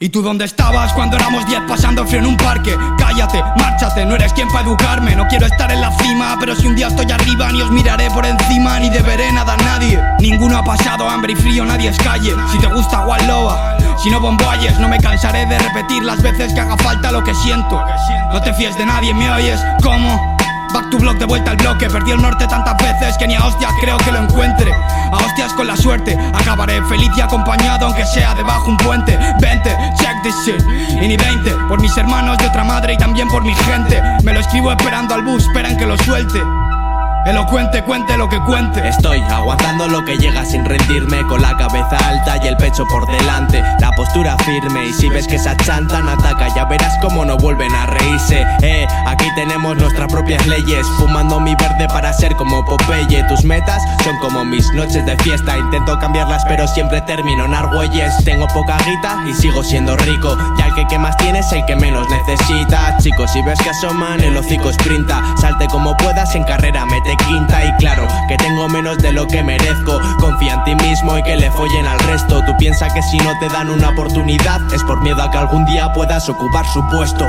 ¿Y tú dónde estabas cuando éramos diez pasando frío en un parque? Cállate, márchate, no eres quien para educarme No quiero estar en la cima, pero si un día estoy arriba Ni os miraré por encima, ni deberé nada a nadie Ninguno ha pasado hambre y frío, nadie es calle Si te gusta Loba, si no bomboyes No me cansaré de repetir las veces que haga falta lo que siento No te fíes de nadie, ¿me oyes? ¿Cómo? Back to block de vuelta al bloque Perdí el norte tantas veces que ni a hostias creo que lo encuentre A hostias con la suerte Acabaré feliz y acompañado aunque sea debajo un puente Ni 20 Por mis hermanos de otra madre y también por mi gente Me lo escribo esperando al bus, esperan que lo suelte Elocuente, cuente lo que cuente. Estoy aguantando lo que llega sin rendirme, con la cabeza alta y el pecho por delante. La postura firme, y si ves que esa chanta no ataca, ya verás cómo no vuelven a reírse. Eh, aquí tenemos nuestras propias leyes, fumando mi verde para ser como Popeye. Tus metas son como mis noches de fiesta, intento cambiarlas, pero siempre termino en argüelles. Tengo poca guita y sigo siendo rico, ya que, tienes el que menos necesita. Chicos, si ves que asoman, el hocico sprinta, salte como puedas en carrera, mete quinta y claro que tengo menos de lo que merezco. Confía en ti mismo y que le follen al resto. Tú piensas que si no te dan una oportunidad es por miedo a que algún día puedas ocupar su puesto.